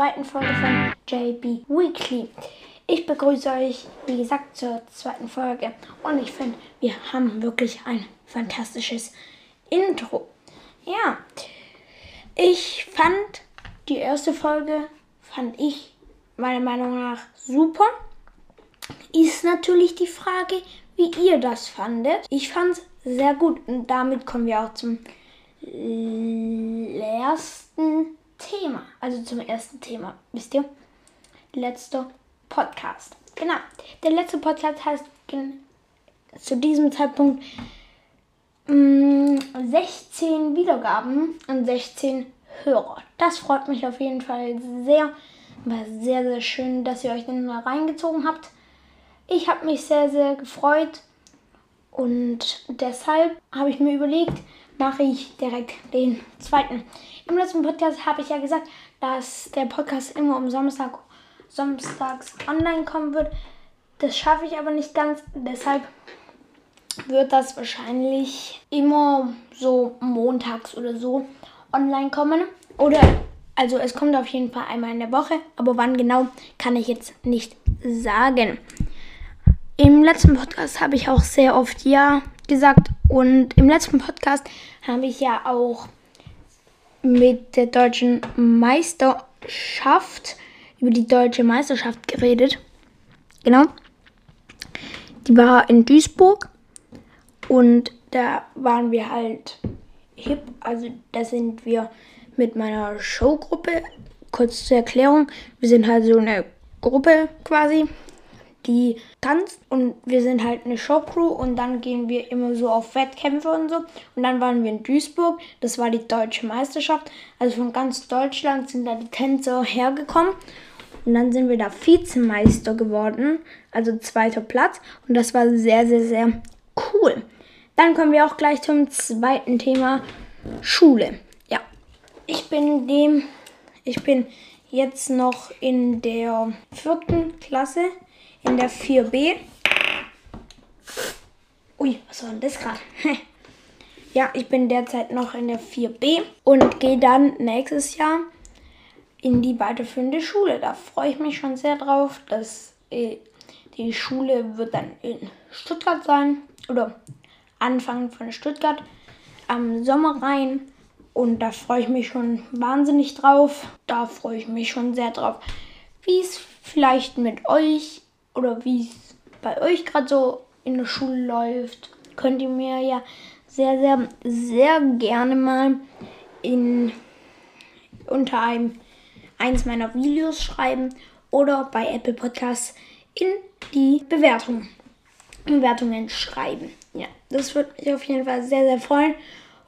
zweiten Folge von JB Weekly. Ich begrüße euch, wie gesagt, zur zweiten Folge und ich finde, wir haben wirklich ein fantastisches Intro. Ja, ich fand die erste Folge, fand ich meiner Meinung nach super. Ist natürlich die Frage, wie ihr das fandet. Ich fand es sehr gut und damit kommen wir auch zum ersten Thema. Also zum ersten Thema, wisst ihr? Letzter Podcast. Genau. Der letzte Podcast heißt zu diesem Zeitpunkt mh, mm, 16 Wiedergaben und 16 Hörer. Das freut mich auf jeden Fall sehr. War sehr, sehr schön, dass ihr euch den mal reingezogen habt. Ich habe mich sehr, sehr gefreut und deshalb habe ich mir überlegt, mache ich direkt den zweiten. Im letzten Podcast habe ich ja gesagt, dass der Podcast immer um Samstag, samstags online kommen wird. Das schaffe ich aber nicht ganz. Deshalb wird das wahrscheinlich immer so montags oder so online kommen. Oder also es kommt auf jeden Fall einmal in der Woche, aber wann genau kann ich jetzt nicht sagen. Im letzten Podcast habe ich auch sehr oft Ja gesagt und im letzten Podcast habe ich ja auch mit der deutschen Meisterschaft, über die deutsche Meisterschaft geredet. Genau. Die war in Duisburg und da waren wir halt hip. Also da sind wir mit meiner Showgruppe. Kurz zur Erklärung, wir sind halt so eine Gruppe quasi die tanzt und wir sind halt eine Showcrew und dann gehen wir immer so auf Wettkämpfe und so. Und dann waren wir in Duisburg, das war die deutsche Meisterschaft. Also von ganz Deutschland sind da die Tänzer hergekommen. Und dann sind wir da Vizemeister geworden, also zweiter Platz. Und das war sehr, sehr, sehr cool. Dann kommen wir auch gleich zum zweiten Thema Schule. Ja, ich bin dem, ich bin jetzt noch in der vierten Klasse in der 4b. Ui, was war denn das gerade? ja, ich bin derzeit noch in der 4b und gehe dann nächstes Jahr in die weiterführende Schule. Da freue ich mich schon sehr drauf. dass äh, die Schule wird dann in Stuttgart sein oder Anfang von Stuttgart am Sommer rein. Und da freue ich mich schon wahnsinnig drauf. Da freue ich mich schon sehr drauf. Wie es vielleicht mit euch oder wie es bei euch gerade so in der Schule läuft, könnt ihr mir ja sehr, sehr, sehr gerne mal in unter einem eins meiner Videos schreiben oder bei Apple Podcasts in die Bewertung, Bewertungen schreiben. Ja, das würde mich auf jeden Fall sehr, sehr freuen.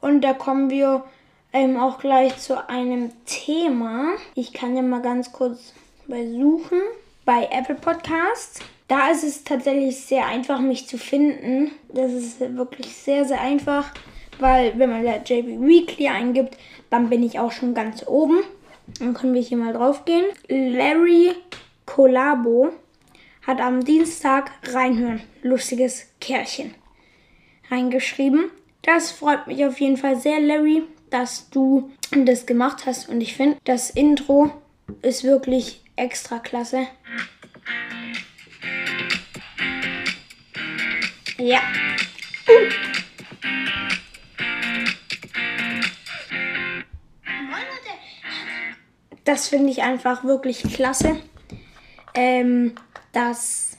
Und da kommen wir ähm, auch gleich zu einem Thema. Ich kann ja mal ganz kurz bei suchen bei Apple Podcasts. Da ist es tatsächlich sehr einfach, mich zu finden. Das ist wirklich sehr, sehr einfach, weil wenn man da JB Weekly eingibt, dann bin ich auch schon ganz oben. Dann können wir hier mal drauf gehen. Larry Colabo hat am Dienstag reinhören. Lustiges Kerlchen. Reingeschrieben. Das freut mich auf jeden Fall sehr, Larry, dass du das gemacht hast. Und ich finde, das Intro ist wirklich extra klasse. Ja. Das finde ich einfach wirklich klasse, ähm, dass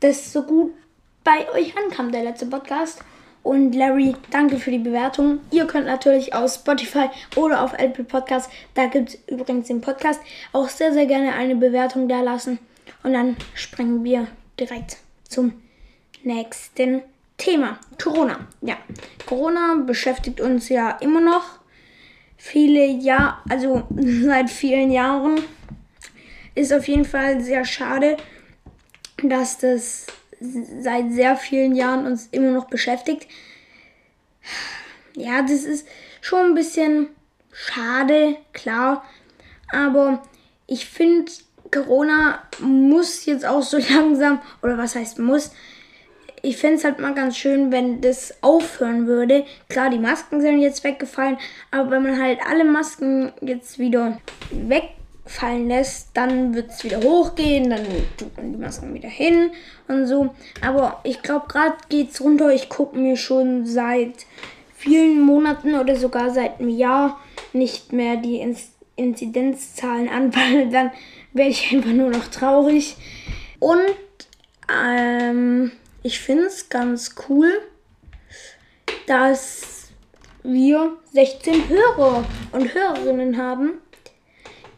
das so gut bei euch ankam, der letzte Podcast. Und Larry, danke für die Bewertung. Ihr könnt natürlich aus Spotify oder auf Apple Podcast, da gibt es übrigens den Podcast, auch sehr, sehr gerne eine Bewertung da lassen. Und dann springen wir direkt zum nächsten Thema. Corona. Ja, Corona beschäftigt uns ja immer noch viele Jahre, also seit vielen Jahren. Ist auf jeden Fall sehr schade, dass das seit sehr vielen Jahren uns immer noch beschäftigt. Ja, das ist schon ein bisschen schade, klar. Aber ich finde, Corona muss jetzt auch so langsam, oder was heißt muss, ich fände es halt mal ganz schön, wenn das aufhören würde. Klar, die Masken sind jetzt weggefallen, aber wenn man halt alle Masken jetzt wieder weg fallen lässt, dann wird es wieder hochgehen, dann tut man die Masken wieder hin und so. Aber ich glaube, gerade geht es runter. Ich gucke mir schon seit vielen Monaten oder sogar seit einem Jahr nicht mehr die Inzidenzzahlen an, weil dann werde ich einfach nur noch traurig. Und ähm, ich finde es ganz cool, dass wir 16 Hörer und Hörerinnen haben,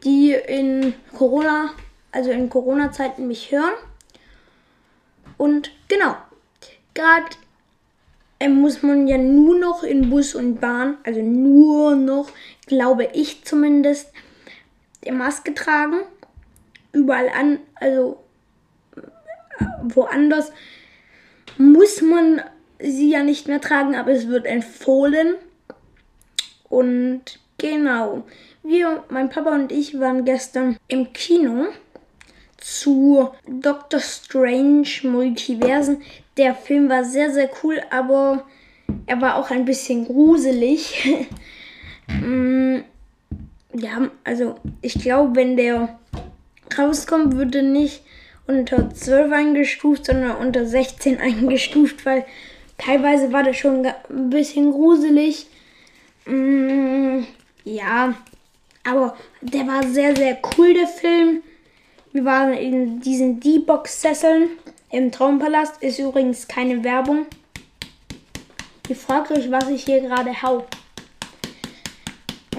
die in Corona, also in Corona-Zeiten mich hören. Und genau, gerade äh, muss man ja nur noch in Bus und Bahn, also nur noch, glaube ich zumindest, die Maske tragen. Überall an, also äh, woanders muss man sie ja nicht mehr tragen, aber es wird empfohlen. Und genau, wir, mein Papa und ich waren gestern im Kino zu Doctor Strange Multiversen. Der Film war sehr, sehr cool, aber er war auch ein bisschen gruselig. Mm, ja, also ich glaube, wenn der rauskommt, würde nicht unter 12 eingestuft, sondern unter 16 eingestuft, weil teilweise war das schon ein bisschen gruselig. Mm, ja, aber der war sehr, sehr cool, der Film. Wir waren in diesen D-Box-Sesseln im Traumpalast. Ist übrigens keine Werbung. Ihr fragt euch, was ich hier gerade hau.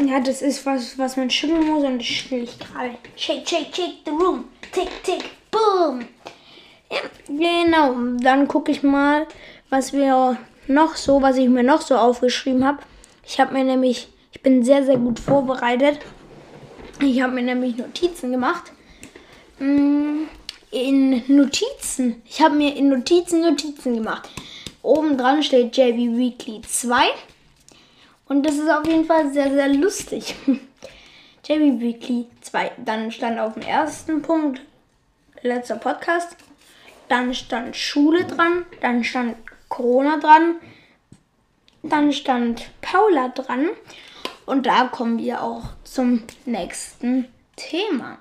Ja, das ist was, was man schütteln muss und das schüttel ich gerade. Shake, shake, shake the room. Tick, tick, boom. Ja, genau. Dann gucke ich mal, was wir noch so, was ich mir noch so aufgeschrieben habe. Ich habe mir nämlich, ich bin sehr, sehr gut vorbereitet. Ich habe mir nämlich Notizen gemacht. Mm, in Notizen. Ich habe mir in Notizen Notizen gemacht. Oben dran steht JB Weekly 2. Und das ist auf jeden Fall sehr, sehr lustig. JB Weekly 2. Dann stand auf dem ersten Punkt letzter Podcast. Dann stand Schule dran. Dann stand Corona dran. Dann stand Paula dran. Und da kommen wir auch zum nächsten Thema.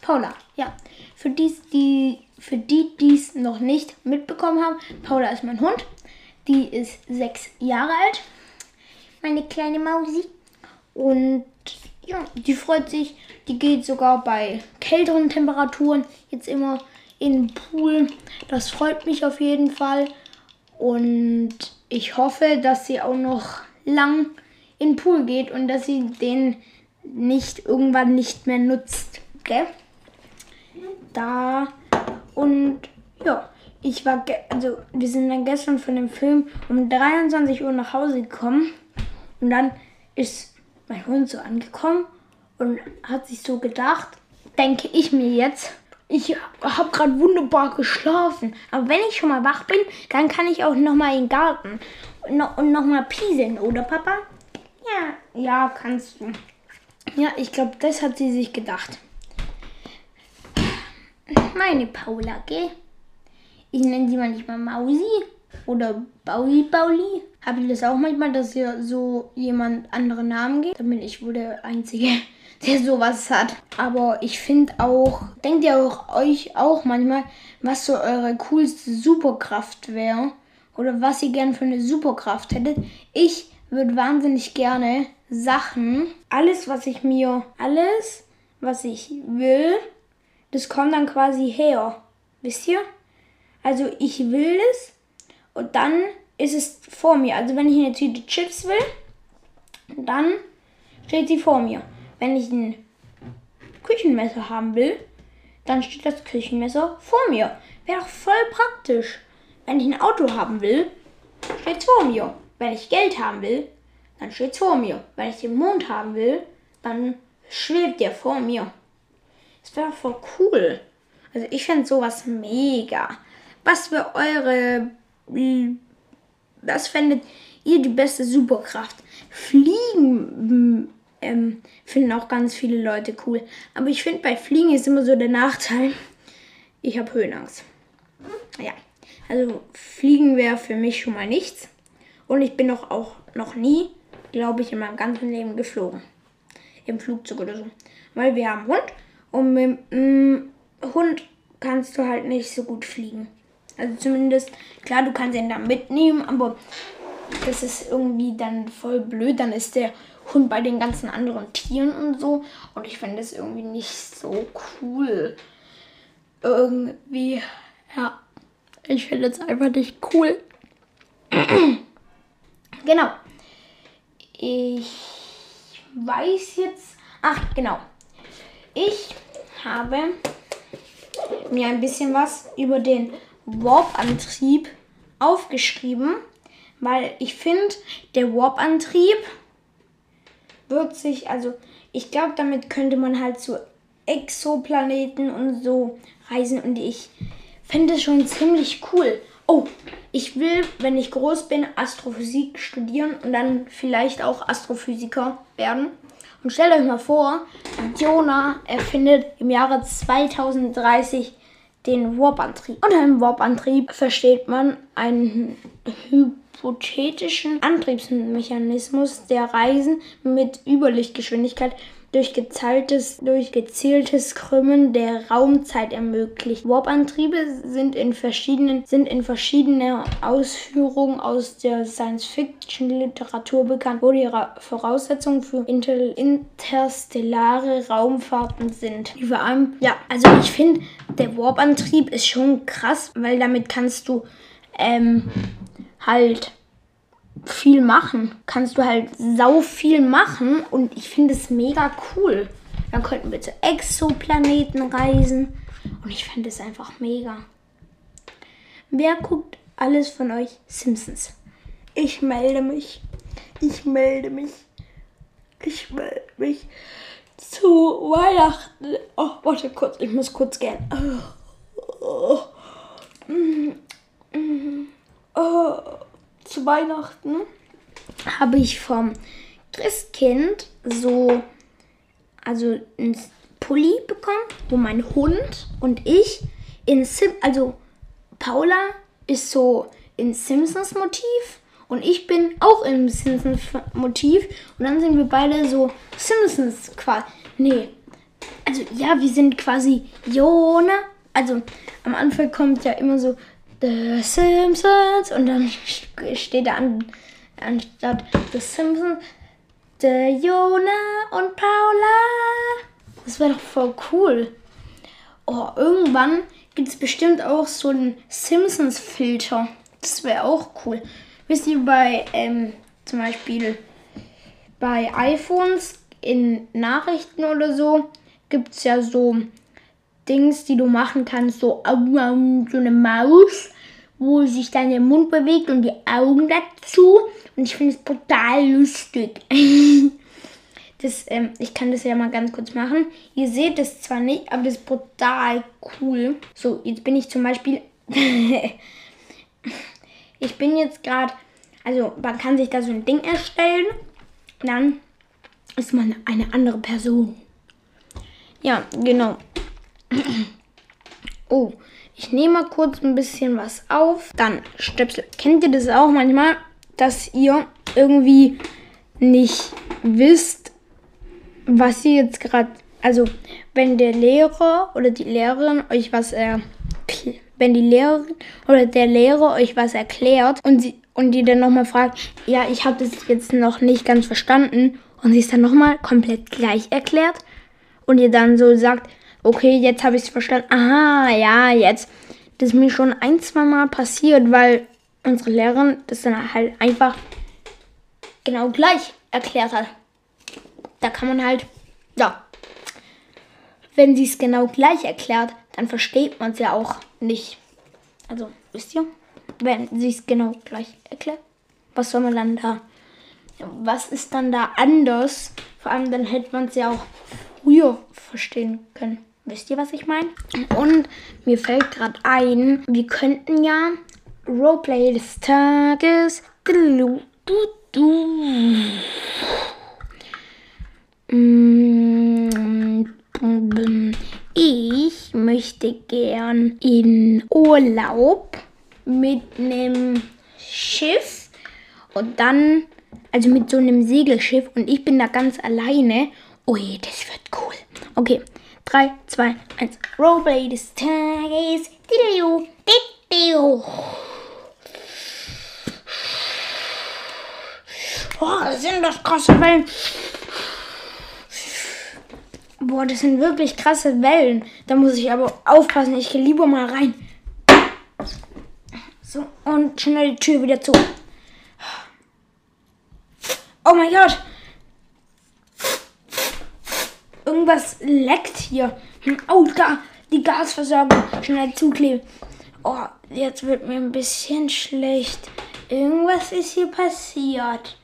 Paula, ja, für, dies, die, für die, die es noch nicht mitbekommen haben, Paula ist mein Hund. Die ist sechs Jahre alt. Meine kleine Mausi. Und ja, die freut sich. Die geht sogar bei kälteren Temperaturen jetzt immer in den Pool. Das freut mich auf jeden Fall. Und ich hoffe, dass sie auch noch lang in den Pool geht und dass sie den nicht irgendwann nicht mehr nutzt. Gell? Da und ja, ich war, also wir sind dann gestern von dem Film um 23 Uhr nach Hause gekommen und dann ist mein Hund so angekommen und hat sich so gedacht, denke ich mir jetzt, ich habe gerade wunderbar geschlafen. Aber wenn ich schon mal wach bin, dann kann ich auch noch mal in den Garten und noch, und noch mal pieseln, oder Papa? Ja, ja, kannst du. Ja, ich glaube, das hat sie sich gedacht. Meine Paula, gell? Ich nenne sie manchmal Mausi oder Bauli Bauli. Habt ihr das auch manchmal, dass ihr so jemand andere Namen geht? Dann bin ich wohl der Einzige, der sowas hat. Aber ich finde auch, denkt ihr auch euch auch manchmal, was so eure coolste Superkraft wäre? Oder was ihr gern für eine Superkraft hättet? Ich würde wahnsinnig gerne Sachen, alles, was ich mir, alles, was ich will, das kommt dann quasi her. Wisst ihr? Also ich will es und dann ist es vor mir. Also wenn ich eine Tüte Chips will, dann steht sie vor mir. Wenn ich ein Küchenmesser haben will, dann steht das Küchenmesser vor mir. Wäre doch voll praktisch. Wenn ich ein Auto haben will, steht es vor mir. Wenn ich Geld haben will, dann steht es vor mir. Wenn ich den Mond haben will, dann schwebt der vor mir. Das wäre voll cool. Also ich fände sowas mega. Was für eure... Was fändet ihr die beste Superkraft? Fliegen ähm, finden auch ganz viele Leute cool. Aber ich finde, bei Fliegen ist immer so der Nachteil, ich habe Höhenangst. Ja, also Fliegen wäre für mich schon mal nichts. Und ich bin doch auch noch nie, glaube ich, in meinem ganzen Leben geflogen. Im Flugzeug oder so. weil wir haben Hund und mit dem Hund kannst du halt nicht so gut fliegen. Also zumindest, klar, du kannst ihn dann mitnehmen, aber das ist irgendwie dann voll blöd. Dann ist der Hund bei den ganzen anderen Tieren und so. Und ich finde das irgendwie nicht so cool. Irgendwie, ja. Ich finde es einfach nicht cool. genau. Ich weiß jetzt. Ach, genau. Ich habe mir ein bisschen was über den Warp-Antrieb aufgeschrieben, weil ich finde, der Warp-Antrieb wird sich, also ich glaube, damit könnte man halt zu Exoplaneten und so reisen und ich finde es schon ziemlich cool. Oh, ich will, wenn ich groß bin, Astrophysik studieren und dann vielleicht auch Astrophysiker werden. Und stellt euch mal vor, Jonah erfindet im Jahre 2030 den Warp-Antrieb. Unter einem Warp-Antrieb versteht man einen hypothetischen Antriebsmechanismus, der Reisen mit Überlichtgeschwindigkeit durch gezieltes, durch gezieltes Krümmen der Raumzeit ermöglicht. Warp-Antriebe sind in verschiedenen sind in verschiedenen Ausführungen aus der Science-Fiction-Literatur bekannt, wo die Ra Voraussetzungen für inter interstellare Raumfahrten sind. Vor allem, ja, also ich finde, der Warp-Antrieb ist schon krass, weil damit kannst du ähm, halt viel machen. Kannst du halt sau viel machen und ich finde es mega cool. Dann könnten wir zu Exoplaneten reisen und ich finde es einfach mega. Wer guckt alles von euch Simpsons? Ich melde mich. Ich melde mich. Ich melde mich zu Weihnachten. Oh, warte kurz, ich muss kurz gehen. Oh. Oh. Oh zu Weihnachten habe ich vom Christkind so, also ein Pulli bekommen, wo mein Hund und ich in Sim, also Paula ist so in Simpsons Motiv und ich bin auch im Simpsons Motiv und dann sind wir beide so Simpsons quasi. Nee, also ja, wir sind quasi Jona. Also am Anfang kommt ja immer so The Simpsons und dann steht da an, anstatt The Simpsons The Jona und Paula. Das wäre doch voll cool. Oh, irgendwann gibt es bestimmt auch so einen Simpsons-Filter. Das wäre auch cool. Wisst ihr, bei ähm, zum Beispiel bei iPhones in Nachrichten oder so gibt es ja so Dings, die du machen kannst, so, so eine Maus wo sich dann der Mund bewegt und die Augen dazu. Und ich finde es total lustig. das, ähm, ich kann das ja mal ganz kurz machen. Ihr seht es zwar nicht, aber das ist brutal cool. So, jetzt bin ich zum Beispiel. ich bin jetzt gerade. Also, man kann sich da so ein Ding erstellen. Dann ist man eine andere Person. Ja, genau. oh, ich nehme mal kurz ein bisschen was auf. Dann Stöpsel. Kennt ihr das auch manchmal, dass ihr irgendwie nicht wisst, was ihr jetzt gerade. Also, wenn der Lehrer oder die Lehrerin euch was er. Wenn die Lehrerin oder der Lehrer euch was erklärt und sie und die dann nochmal fragt, ja, ich habe das jetzt noch nicht ganz verstanden und sie es dann nochmal komplett gleich erklärt und ihr dann so sagt, okay, jetzt habe ich es verstanden. Aha, ja, jetzt. Das ist mir schon ein, zwei Mal passiert, weil unsere Lehrerin das dann halt einfach genau gleich erklärt hat. Da kann man halt, ja, wenn sie es genau gleich erklärt, dann versteht man es ja auch nicht. Also, wisst ihr? Wenn sie es genau gleich erklärt, was soll man dann da? Was ist dann da anders? Vor allem dann hätte man es ja auch früher verstehen können. Wisst ihr, was ich meine? Und mir fällt gerade ein, wir könnten ja Roleplay des Tages. Du. Ich möchte gern in Urlaub mit einem Schiff und dann, also mit so einem Segelschiff und ich bin da ganz alleine. Ui, das wird cool. Okay, 3, 2, 1. Roleplay des Tages. Boah, sind das krasse Wellen. Boah, das sind wirklich krasse Wellen. Da muss ich aber aufpassen. Ich gehe lieber mal rein. So, und schnell die Tür wieder zu. Oh mein Gott. Irgendwas leckt hier. Oh, da. Die Gasversorgung. Schnell zukleben. Oh, jetzt wird mir ein bisschen schlecht. Irgendwas ist hier passiert.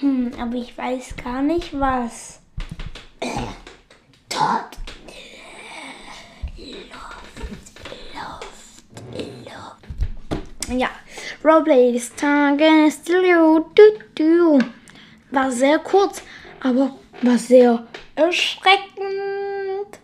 Hm, aber ich weiß gar nicht was. Äh, dort. Luft, Luft, Luft. Ja, Roleplay des Tages. War sehr kurz, aber war sehr erschreckend.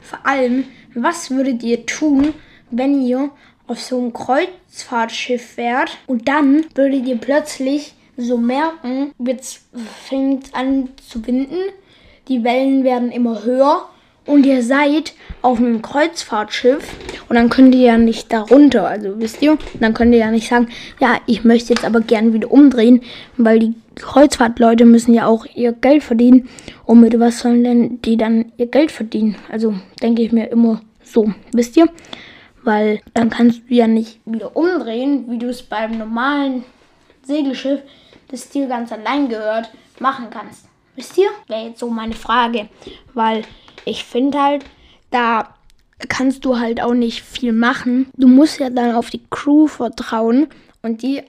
Vor allem, was würdet ihr tun, wenn ihr auf so ein Kreuzfahrtschiff wärt und dann würdet ihr plötzlich so merken, jetzt fängt an zu winden, die Wellen werden immer höher und ihr seid auf einem Kreuzfahrtschiff und dann könnt ihr ja nicht darunter, also wisst ihr, dann könnt ihr ja nicht sagen, ja, ich möchte jetzt aber gern wieder umdrehen, weil die Kreuzfahrtleute müssen ja auch ihr Geld verdienen und mit was sollen denn die dann ihr Geld verdienen? Also denke ich mir immer so, wisst ihr? Weil dann kannst du ja nicht wieder umdrehen, wie du es beim normalen Segelschiff, das dir ganz allein gehört, machen kannst. Wisst ihr? Wäre jetzt so meine Frage. Weil ich finde halt, da kannst du halt auch nicht viel machen. Du musst ja dann auf die Crew vertrauen und die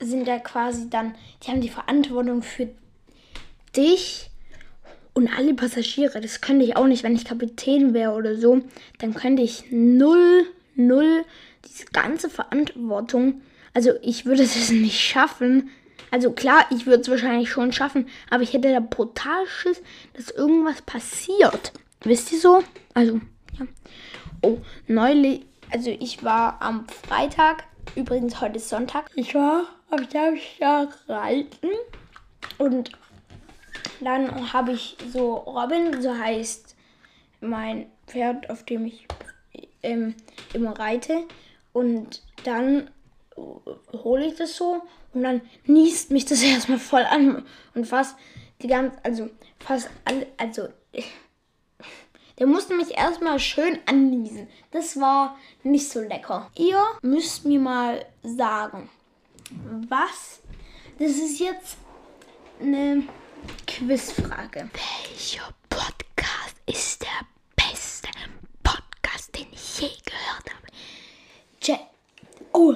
sind ja quasi dann, die haben die Verantwortung für dich und alle Passagiere. Das könnte ich auch nicht, wenn ich Kapitän wäre oder so. Dann könnte ich null, null diese ganze Verantwortung. Also ich würde es nicht schaffen. Also klar, ich würde es wahrscheinlich schon schaffen, aber ich hätte da brutal Schiss, dass irgendwas passiert. Wisst ihr so? Also, ja. Oh, neulich, also ich war am Freitag, übrigens heute ist Sonntag, ich war am Samstag reiten und dann habe ich so Robin, so heißt mein Pferd, auf dem ich ähm, immer reite. Und dann hole ich das so und dann niest mich das erstmal voll an und fast die ganze, also fast alle, also der musste mich erstmal schön anniesen. Das war nicht so lecker. Ihr müsst mir mal sagen, was, das ist jetzt eine Quizfrage. Welcher Podcast ist der beste Podcast, den ich je gehört habe? J oh,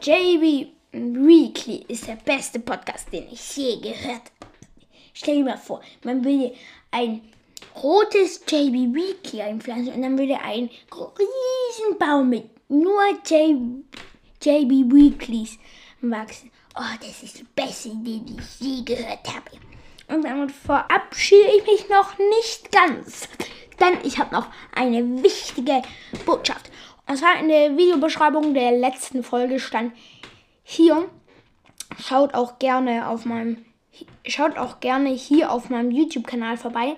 JB Weekly ist der beste Podcast, den ich je gehört habe. Stell dir mal vor, man will ein rotes JB Weekly einpflanzen und dann würde ein riesen Baum mit nur J JB Weeklies wachsen. Oh, das ist die beste Idee, die ich je gehört habe. Und damit verabschiede ich mich noch nicht ganz. Denn ich habe noch eine wichtige Botschaft. Und zwar in der Videobeschreibung der letzten Folge stand hier. Schaut auch gerne auf meinem schaut auch gerne hier auf meinem YouTube-Kanal vorbei.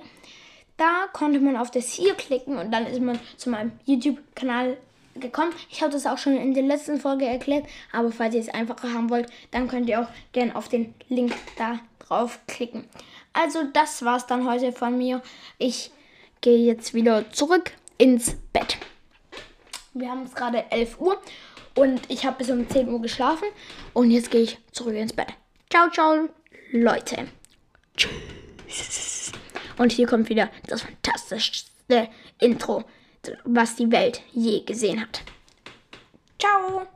Da konnte man auf das hier klicken und dann ist man zu meinem YouTube-Kanal gekommen. Ich habe das auch schon in der letzten Folge erklärt, aber falls ihr es einfacher haben wollt, dann könnt ihr auch gerne auf den Link da draufklicken. Also das war's dann heute von mir. Ich gehe jetzt wieder zurück ins Bett. Wir haben es gerade 11 Uhr und ich habe bis um 10 Uhr geschlafen und jetzt gehe ich zurück ins Bett. Ciao, ciao, Leute. Tschüss. Und hier kommt wieder das fantastischste Intro, was die Welt je gesehen hat. Ciao.